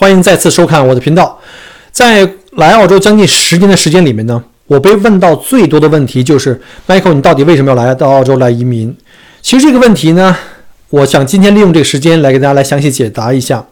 欢迎再次收看我的频道。在来澳洲将近十年的时间里面呢，我被问到最多的问题就是：Michael，你到底为什么要来到澳洲来移民？其实这个问题呢，我想今天利用这个时间来给大家来详细解答一下。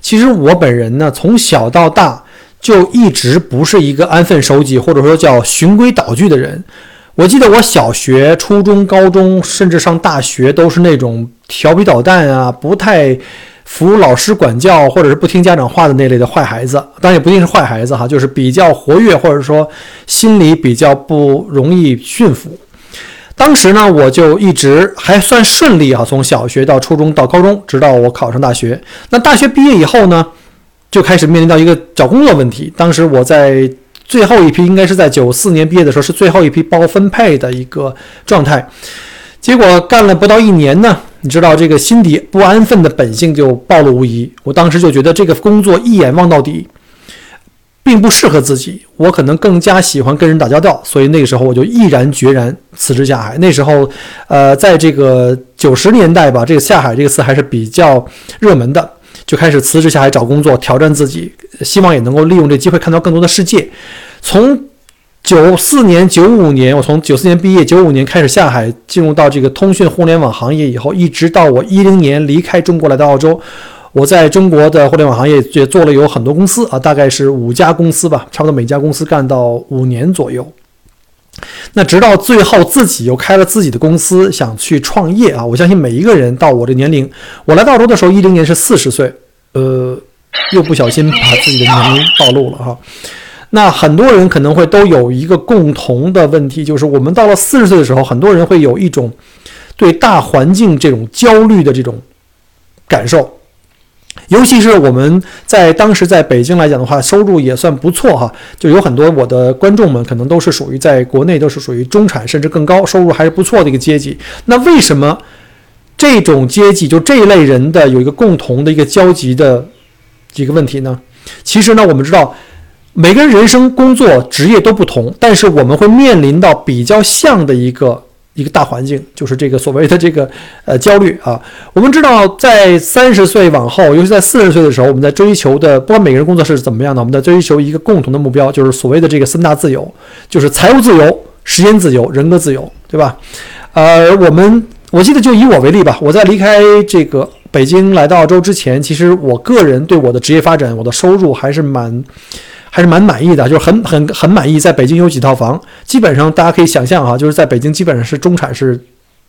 其实我本人呢，从小到大就一直不是一个安分守己或者说叫循规蹈矩的人。我记得我小学、初中、高中，甚至上大学都是那种调皮捣蛋啊，不太。服老师管教，或者是不听家长话的那类的坏孩子，当然也不一定是坏孩子哈，就是比较活跃，或者说心里比较不容易驯服。当时呢，我就一直还算顺利啊，从小学到初中到高中，直到我考上大学。那大学毕业以后呢，就开始面临到一个找工作问题。当时我在最后一批，应该是在九四年毕业的时候，是最后一批包分配的一个状态。结果干了不到一年呢。你知道这个心底不安分的本性就暴露无遗。我当时就觉得这个工作一眼望到底，并不适合自己。我可能更加喜欢跟人打交道，所以那个时候我就毅然决然辞职下海。那时候，呃，在这个九十年代吧，这个下海这个词还是比较热门的，就开始辞职下海找工作，挑战自己，希望也能够利用这机会看到更多的世界。从九四年、九五年，我从九四年毕业，九五年开始下海，进入到这个通讯互联网行业以后，一直到我一零年离开中国来到澳洲，我在中国的互联网行业也做了有很多公司啊，大概是五家公司吧，差不多每家公司干到五年左右。那直到最后自己又开了自己的公司，想去创业啊！我相信每一个人到我这年龄，我来到澳洲的时候一零年是四十岁，呃，又不小心把自己的年龄暴露了哈。那很多人可能会都有一个共同的问题，就是我们到了四十岁的时候，很多人会有一种对大环境这种焦虑的这种感受。尤其是我们在当时在北京来讲的话，收入也算不错哈，就有很多我的观众们可能都是属于在国内都是属于中产甚至更高收入还是不错的一个阶级。那为什么这种阶级就这一类人的有一个共同的一个交集的几个问题呢？其实呢，我们知道。每个人人生、工作、职业都不同，但是我们会面临到比较像的一个一个大环境，就是这个所谓的这个呃焦虑啊。我们知道，在三十岁往后，尤其在四十岁的时候，我们在追求的，不管每个人工作是怎么样的，我们在追求一个共同的目标，就是所谓的这个三大自由，就是财务自由、时间自由、人格自由，对吧？呃，我们我记得就以我为例吧，我在离开这个北京来到澳洲之前，其实我个人对我的职业发展、我的收入还是蛮。还是蛮满意的，就是很很很满意。在北京有几套房，基本上大家可以想象哈，就是在北京基本上是中产是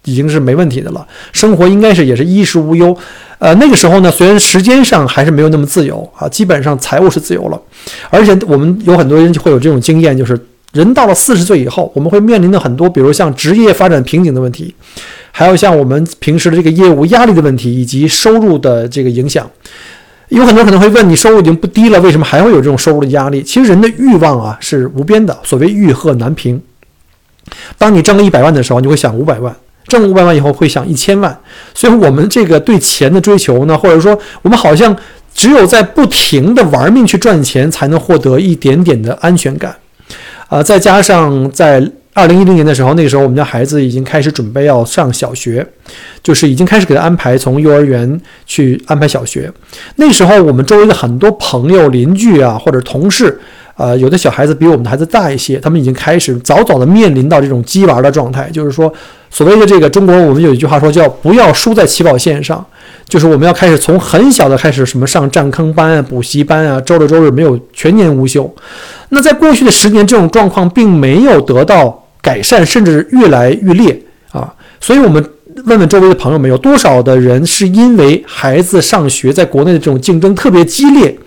已经是没问题的了，生活应该是也是衣食无忧。呃，那个时候呢，虽然时间上还是没有那么自由啊，基本上财务是自由了，而且我们有很多人就会有这种经验，就是人到了四十岁以后，我们会面临的很多，比如像职业发展瓶颈的问题，还有像我们平时的这个业务压力的问题，以及收入的这个影响。有很多可能会问你，收入已经不低了，为什么还会有这种收入的压力？其实人的欲望啊是无边的，所谓欲壑难平。当你挣了一百万的时候，你会想五百万；挣五百万以后会想一千万。所以，我们这个对钱的追求呢，或者说我们好像只有在不停的玩命去赚钱，才能获得一点点的安全感。啊，再加上在。二零一零年的时候，那个时候我们家孩子已经开始准备要上小学，就是已经开始给他安排从幼儿园去安排小学。那时候我们周围的很多朋友、邻居啊，或者同事，呃，有的小孩子比我们的孩子大一些，他们已经开始早早的面临到这种鸡娃的状态，就是说，所谓的这个中国，我们有一句话说叫“不要输在起跑线上”，就是我们要开始从很小的开始，什么上占坑班啊、补习班啊，周六周日没有全年无休。那在过去的十年，这种状况并没有得到。改善甚至越来越烈啊！所以，我们问问周围的朋友们，有多少的人是因为孩子上学，在国内的这种竞争特别激烈，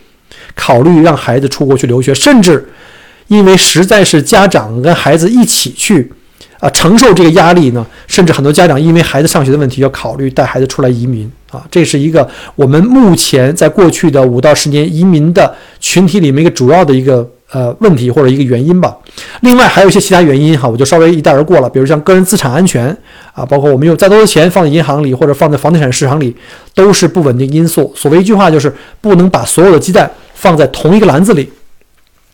考虑让孩子出国去留学，甚至因为实在是家长跟孩子一起去啊承受这个压力呢？甚至很多家长因为孩子上学的问题，要考虑带孩子出来移民啊！这是一个我们目前在过去的五到十年移民的群体里面一个主要的一个。呃，问题或者一个原因吧。另外还有一些其他原因哈，我就稍微一带而过了。比如像个人资产安全啊，包括我们有再多的钱放在银行里或者放在房地产市场里，都是不稳定因素。所谓一句话就是不能把所有的鸡蛋放在同一个篮子里。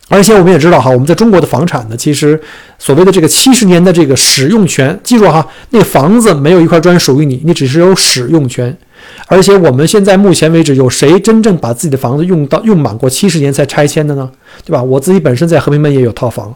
而且我们也知道哈，我们在中国的房产呢，其实所谓的这个七十年的这个使用权，记住哈，那房子没有一块砖属于你，你只是有使用权。而且我们现在目前为止，有谁真正把自己的房子用到用满过七十年才拆迁的呢？对吧？我自己本身在和平门也有套房，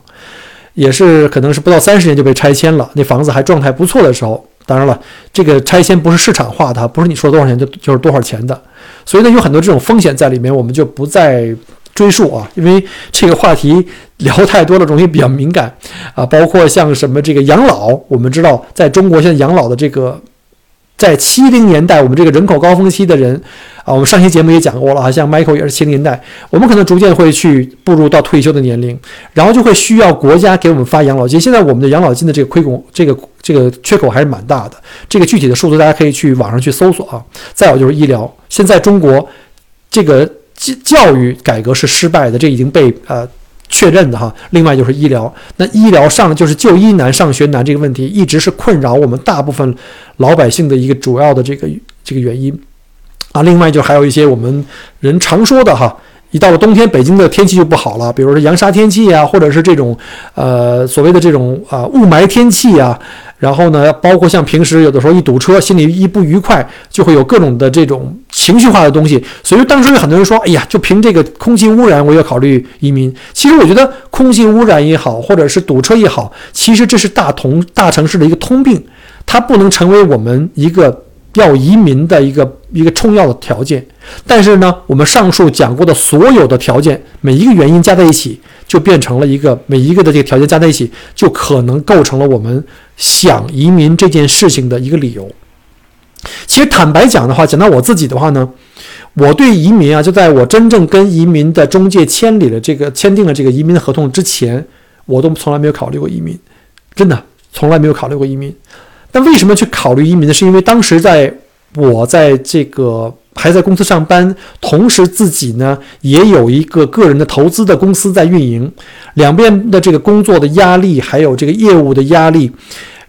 也是可能是不到三十年就被拆迁了，那房子还状态不错的时候。当然了，这个拆迁不是市场化的，不是你说多少钱就就是多少钱的，所以呢，有很多这种风险在里面，我们就不再追溯啊，因为这个话题聊太多了，容易比较敏感啊。包括像什么这个养老，我们知道在中国现在养老的这个。在七零年代，我们这个人口高峰期的人啊，我们上期节目也讲过了啊，像 Michael 也是七零年代，我们可能逐渐会去步入到退休的年龄，然后就会需要国家给我们发养老金。现在我们的养老金的这个亏空，这个这个缺口还是蛮大的。这个具体的数字大家可以去网上去搜索啊。再有就是医疗，现在中国这个教教育改革是失败的，这已经被呃。确认的哈，另外就是医疗，那医疗上就是就医难、上学难这个问题，一直是困扰我们大部分老百姓的一个主要的这个这个原因啊。另外就还有一些我们人常说的哈，一到了冬天，北京的天气就不好了，比如说扬沙天气啊，或者是这种呃所谓的这种啊雾霾天气啊。然后呢，包括像平时有的时候一堵车，心里一不愉快，就会有各种的这种情绪化的东西。所以当时有很多人说：“哎呀，就凭这个空气污染，我要考虑移民。”其实我觉得空气污染也好，或者是堵车也好，其实这是大同大城市的一个通病，它不能成为我们一个要移民的一个一个重要的条件。但是呢，我们上述讲过的所有的条件，每一个原因加在一起。就变成了一个每一个的这个条件加在一起，就可能构成了我们想移民这件事情的一个理由。其实坦白讲的话，讲到我自己的话呢，我对移民啊，就在我真正跟移民的中介签理了这个签订了这个移民的合同之前，我都从来没有考虑过移民，真的从来没有考虑过移民。但为什么去考虑移民呢？是因为当时在我在这个。还在公司上班，同时自己呢也有一个个人的投资的公司在运营，两边的这个工作的压力，还有这个业务的压力，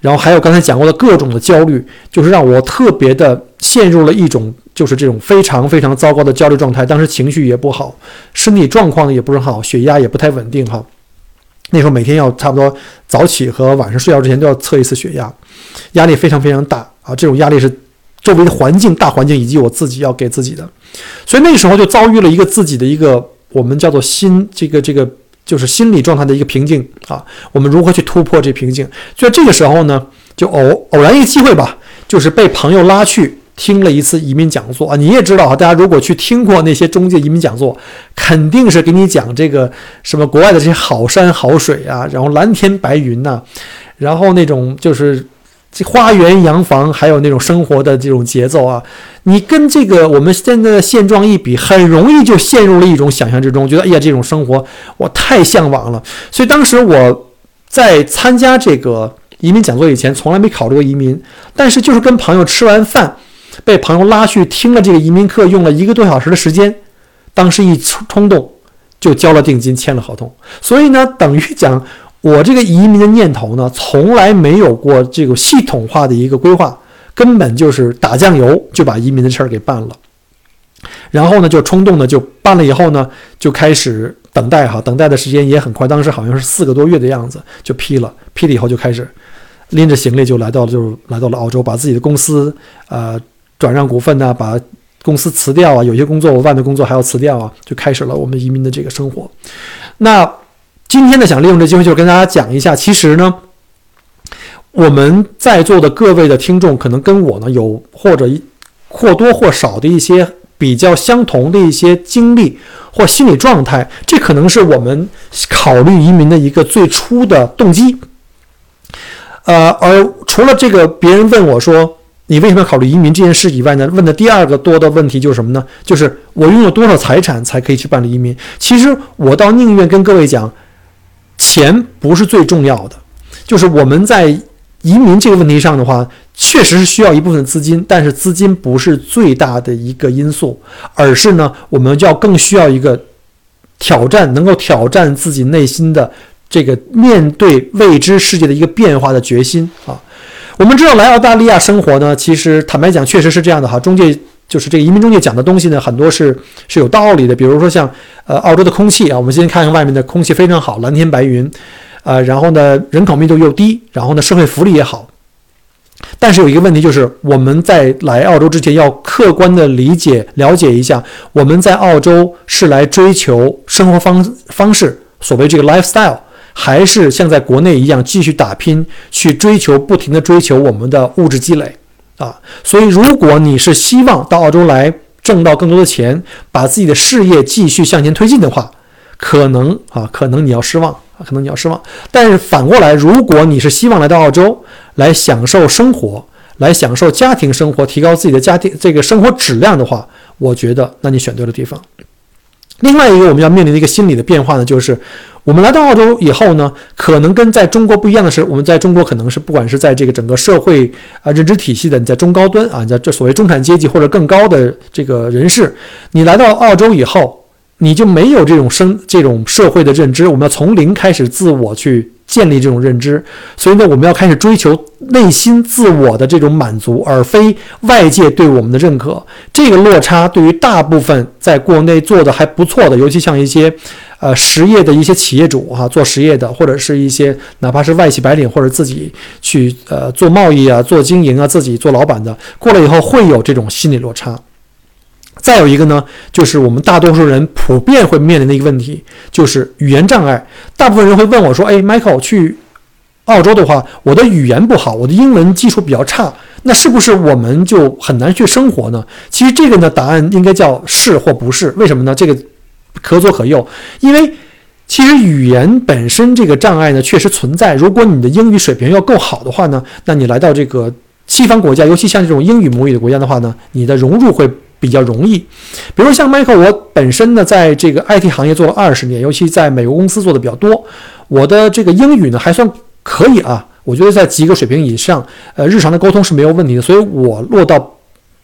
然后还有刚才讲过的各种的焦虑，就是让我特别的陷入了一种就是这种非常非常糟糕的焦虑状态。当时情绪也不好，身体状况也不是好，血压也不太稳定哈。那时候每天要差不多早起和晚上睡觉之前都要测一次血压，压力非常非常大啊，这种压力是。周围的环境、大环境以及我自己要给自己的，所以那时候就遭遇了一个自己的一个我们叫做心这个这个就是心理状态的一个瓶颈啊。我们如何去突破这瓶颈？就这个时候呢，就偶偶然一个机会吧，就是被朋友拉去听了一次移民讲座啊。你也知道啊，大家如果去听过那些中介移民讲座，肯定是给你讲这个什么国外的这些好山好水啊，然后蓝天白云呐，然后那种就是。花园洋房，还有那种生活的这种节奏啊，你跟这个我们现在的现状一比，很容易就陷入了一种想象之中，觉得哎呀，这种生活我太向往了。所以当时我在参加这个移民讲座以前，从来没考虑过移民，但是就是跟朋友吃完饭，被朋友拉去听了这个移民课，用了一个多小时的时间，当时一冲冲动就交了定金，签了合同。所以呢，等于讲。我这个移民的念头呢，从来没有过这个系统化的一个规划，根本就是打酱油就把移民的事儿给办了，然后呢就冲动的就办了，以后呢就开始等待哈，等待的时间也很快，当时好像是四个多月的样子就批了，批了以后就开始拎着行李就来到了，就来到了澳洲，把自己的公司呃转让股份呢，把公司辞掉啊，有些工作我外面工作还要辞掉啊，就开始了我们移民的这个生活，那。今天呢，想利用这机会，就是跟大家讲一下，其实呢，我们在座的各位的听众，可能跟我呢有或者或多或少的一些比较相同的一些经历或心理状态，这可能是我们考虑移民的一个最初的动机。呃，而除了这个，别人问我说你为什么要考虑移民这件事以外呢？问的第二个多的问题就是什么呢？就是我拥有多少财产才可以去办理移民？其实我倒宁愿跟各位讲。钱不是最重要的，就是我们在移民这个问题上的话，确实是需要一部分资金，但是资金不是最大的一个因素，而是呢，我们要更需要一个挑战，能够挑战自己内心的这个面对未知世界的一个变化的决心啊。我们知道来澳大利亚生活呢，其实坦白讲，确实是这样的哈，中介。就是这个移民中介讲的东西呢，很多是是有道理的。比如说像呃澳洲的空气啊，我们先看看外面的空气非常好，蓝天白云，呃，然后呢人口密度又低，然后呢社会福利也好，但是有一个问题就是，我们在来澳洲之前要客观的理解、了解一下，我们在澳洲是来追求生活方方式，所谓这个 lifestyle，还是像在国内一样继续打拼，去追求不停的追求我们的物质积累啊？所以，如果你是希望到澳洲来挣到更多的钱，把自己的事业继续向前推进的话，可能啊，可能你要失望啊，可能你要失望。但是反过来，如果你是希望来到澳洲，来享受生活，来享受家庭生活，提高自己的家庭这个生活质量的话，我觉得那你选对了地方。另外一个我们要面临的一个心理的变化呢，就是我们来到澳洲以后呢，可能跟在中国不一样的是，我们在中国可能是不管是在这个整个社会啊认知体系的，你在中高端啊，在这所谓中产阶级或者更高的这个人士，你来到澳洲以后。你就没有这种生这种社会的认知，我们要从零开始自我去建立这种认知，所以呢，我们要开始追求内心自我的这种满足，而非外界对我们的认可。这个落差对于大部分在国内做的还不错的，尤其像一些呃实业的一些企业主哈，做实业的，或者是一些哪怕是外企白领或者自己去呃做贸易啊、做经营啊、自己做老板的，过来以后会有这种心理落差。再有一个呢，就是我们大多数人普遍会面临的一个问题，就是语言障碍。大部分人会问我说：“哎，Michael，去澳洲的话，我的语言不好，我的英文基础比较差，那是不是我们就很难去生活呢？”其实这个呢，答案应该叫是或不是。为什么呢？这个可左可右，因为其实语言本身这个障碍呢，确实存在。如果你的英语水平要够好的话呢，那你来到这个西方国家，尤其像这种英语母语的国家的话呢，你的融入会。比较容易，比如像 Michael，我本身呢，在这个 IT 行业做了二十年，尤其在美国公司做的比较多。我的这个英语呢还算可以啊，我觉得在及格水平以上，呃，日常的沟通是没有问题的。所以我落到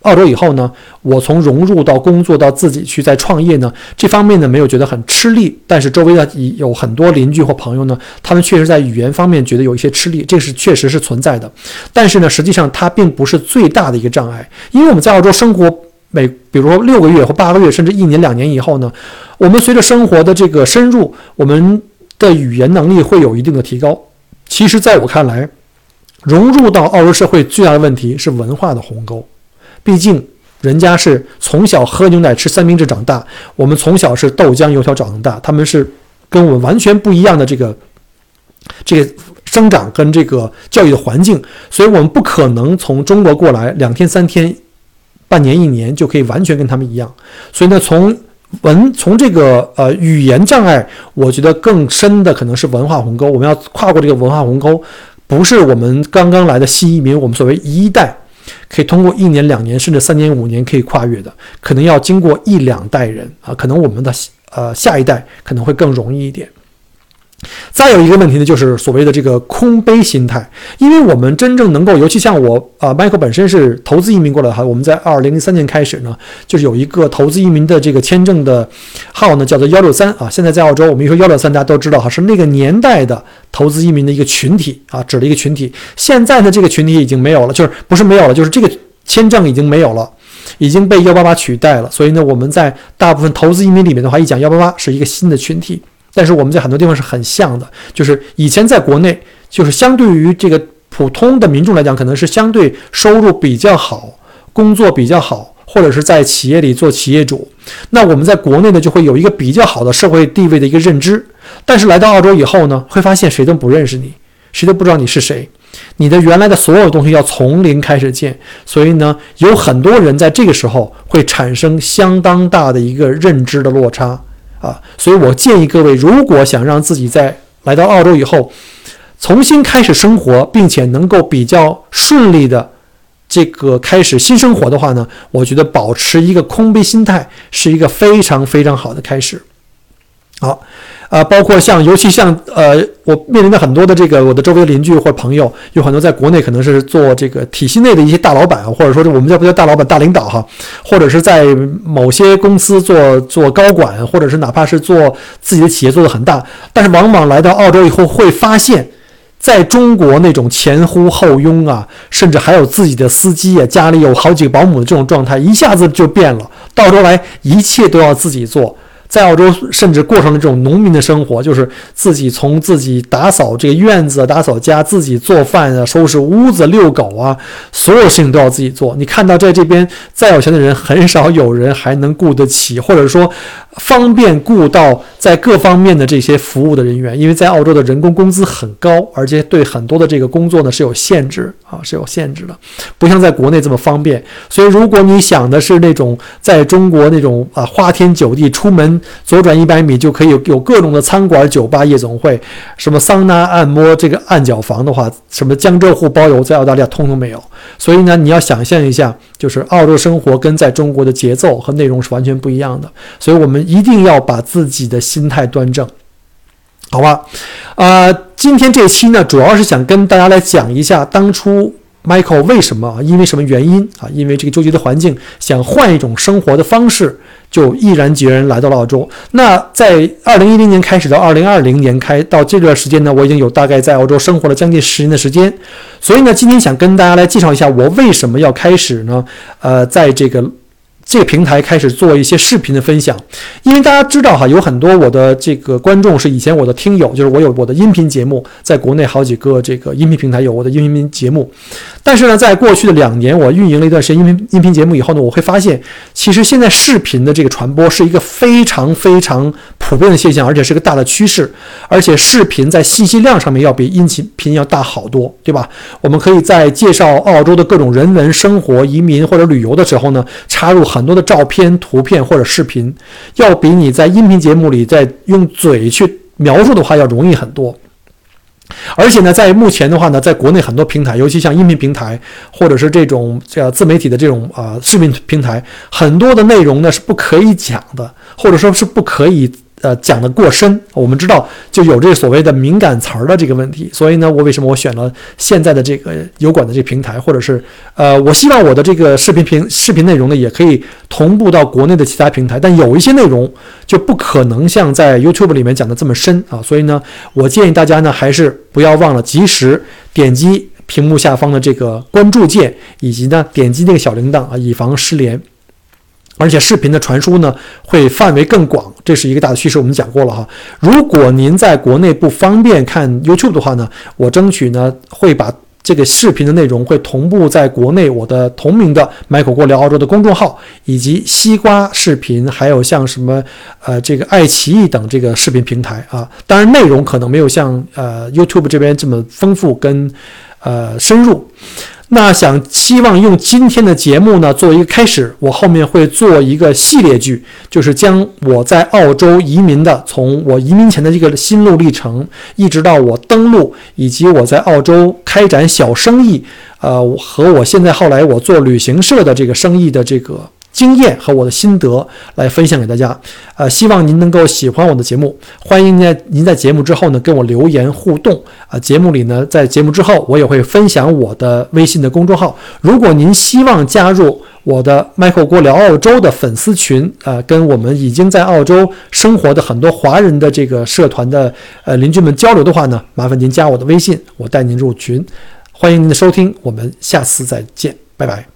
澳洲以后呢，我从融入到工作到自己去再创业呢，这方面呢没有觉得很吃力。但是周围的有很多邻居或朋友呢，他们确实在语言方面觉得有一些吃力，这是确实是存在的。但是呢，实际上它并不是最大的一个障碍，因为我们在澳洲生活。每比如说六个月或八个月，甚至一年两年以后呢，我们随着生活的这个深入，我们的语言能力会有一定的提高。其实，在我看来，融入到澳洲社会最大的问题是文化的鸿沟。毕竟，人家是从小喝牛奶吃三明治长大，我们从小是豆浆油条长大，他们是跟我们完全不一样的这个这个生长跟这个教育的环境，所以我们不可能从中国过来两天三天。半年一年就可以完全跟他们一样，所以呢，从文从这个呃语言障碍，我觉得更深的可能是文化鸿沟。我们要跨过这个文化鸿沟，不是我们刚刚来的新移民，我们所谓一代可以通过一年两年甚至三年五年可以跨越的，可能要经过一两代人啊，可能我们的呃下一代可能会更容易一点。再有一个问题呢，就是所谓的这个空杯心态，因为我们真正能够，尤其像我啊，Michael 本身是投资移民过来的哈，我们在二零零三年开始呢，就是有一个投资移民的这个签证的号呢，叫做幺六三啊。现在在澳洲，我们一说幺六三，大家都知道哈，是那个年代的投资移民的一个群体啊，指的一个群体。现在呢，这个群体已经没有了，就是不是没有了，就是这个签证已经没有了，已经被幺八八取代了。所以呢，我们在大部分投资移民里面的话，一讲幺八八是一个新的群体。但是我们在很多地方是很像的，就是以前在国内，就是相对于这个普通的民众来讲，可能是相对收入比较好，工作比较好，或者是在企业里做企业主。那我们在国内呢，就会有一个比较好的社会地位的一个认知。但是来到澳洲以后呢，会发现谁都不认识你，谁都不知道你是谁，你的原来的所有东西要从零开始建。所以呢，有很多人在这个时候会产生相当大的一个认知的落差。啊，所以我建议各位，如果想让自己在来到澳洲以后重新开始生活，并且能够比较顺利的这个开始新生活的话呢，我觉得保持一个空杯心态是一个非常非常好的开始。好。啊，包括像，尤其像，呃，我面临的很多的这个我的周围邻居或朋友，有很多在国内可能是做这个体系内的一些大老板，或者说我们叫不叫大老板、大领导哈，或者是在某些公司做做高管，或者是哪怕是做自己的企业做得很大，但是往往来到澳洲以后会发现，在中国那种前呼后拥啊，甚至还有自己的司机啊，家里有好几个保姆的这种状态，一下子就变了，到头来一切都要自己做。在澳洲甚至过上了这种农民的生活，就是自己从自己打扫这个院子、打扫家，自己做饭啊、收拾屋子、遛狗啊，所有事情都要自己做。你看到在这边再有钱的人，很少有人还能雇得起，或者说方便雇到在各方面的这些服务的人员，因为在澳洲的人工工资很高，而且对很多的这个工作呢是有限制啊，是有限制的，不像在国内这么方便。所以，如果你想的是那种在中国那种啊花天酒地，出门左转一百米就可以有各种的餐馆、酒吧、夜总会，什么桑拿、按摩、这个按脚房的话，什么江浙沪包邮，在澳大利亚通通没有。所以呢，你要想象一下，就是澳洲生活跟在中国的节奏和内容是完全不一样的。所以我们一定要把自己的心态端正，好吧？呃，今天这期呢，主要是想跟大家来讲一下当初。Michael 为什么？因为什么原因啊？因为这个纠结的环境，想换一种生活的方式，就毅然决然来到了澳洲。那在二零一零年开始到二零二零年开到这段时间呢，我已经有大概在澳洲生活了将近十年的时间。所以呢，今天想跟大家来介绍一下我为什么要开始呢？呃，在这个。这个平台开始做一些视频的分享，因为大家知道哈，有很多我的这个观众是以前我的听友，就是我有我的音频节目，在国内好几个这个音频平台有我的音频节目。但是呢，在过去的两年，我运营了一段时间音频音频节目以后呢，我会发现，其实现在视频的这个传播是一个非常非常普遍的现象，而且是个大的趋势。而且视频在信息量上面要比音频要大好多，对吧？我们可以在介绍澳洲的各种人文、生活、移民或者旅游的时候呢，插入很多的照片、图片或者视频，要比你在音频节目里在用嘴去描述的话要容易很多。而且呢，在目前的话呢，在国内很多平台，尤其像音频平台或者是这种叫自媒体的这种啊视频平台，很多的内容呢是不可以讲的，或者说是不可以。呃，讲的过深，我们知道就有这所谓的敏感词儿的这个问题，所以呢，我为什么我选了现在的这个油管的这个平台，或者是呃，我希望我的这个视频平视频内容呢，也可以同步到国内的其他平台，但有一些内容就不可能像在 YouTube 里面讲的这么深啊，所以呢，我建议大家呢，还是不要忘了及时点击屏幕下方的这个关注键，以及呢点击那个小铃铛啊，以防失联。而且视频的传输呢，会范围更广，这是一个大的趋势。我们讲过了哈。如果您在国内不方便看 YouTube 的话呢，我争取呢会把这个视频的内容会同步在国内我的同名的 Michael 过聊澳洲的公众号，以及西瓜视频，还有像什么呃这个爱奇艺等这个视频平台啊。当然内容可能没有像呃 YouTube 这边这么丰富跟呃深入。那想希望用今天的节目呢做一个开始，我后面会做一个系列剧，就是将我在澳洲移民的，从我移民前的这个心路历程，一直到我登陆，以及我在澳洲开展小生意，呃，和我现在后来我做旅行社的这个生意的这个。经验和我的心得来分享给大家，呃，希望您能够喜欢我的节目。欢迎您在您在节目之后呢跟我留言互动啊。节目里呢，在节目之后我也会分享我的微信的公众号。如果您希望加入我的 Michael 郭聊澳洲的粉丝群啊，跟我们已经在澳洲生活的很多华人的这个社团的呃邻居们交流的话呢，麻烦您加我的微信，我带您入群。欢迎您的收听，我们下次再见，拜拜。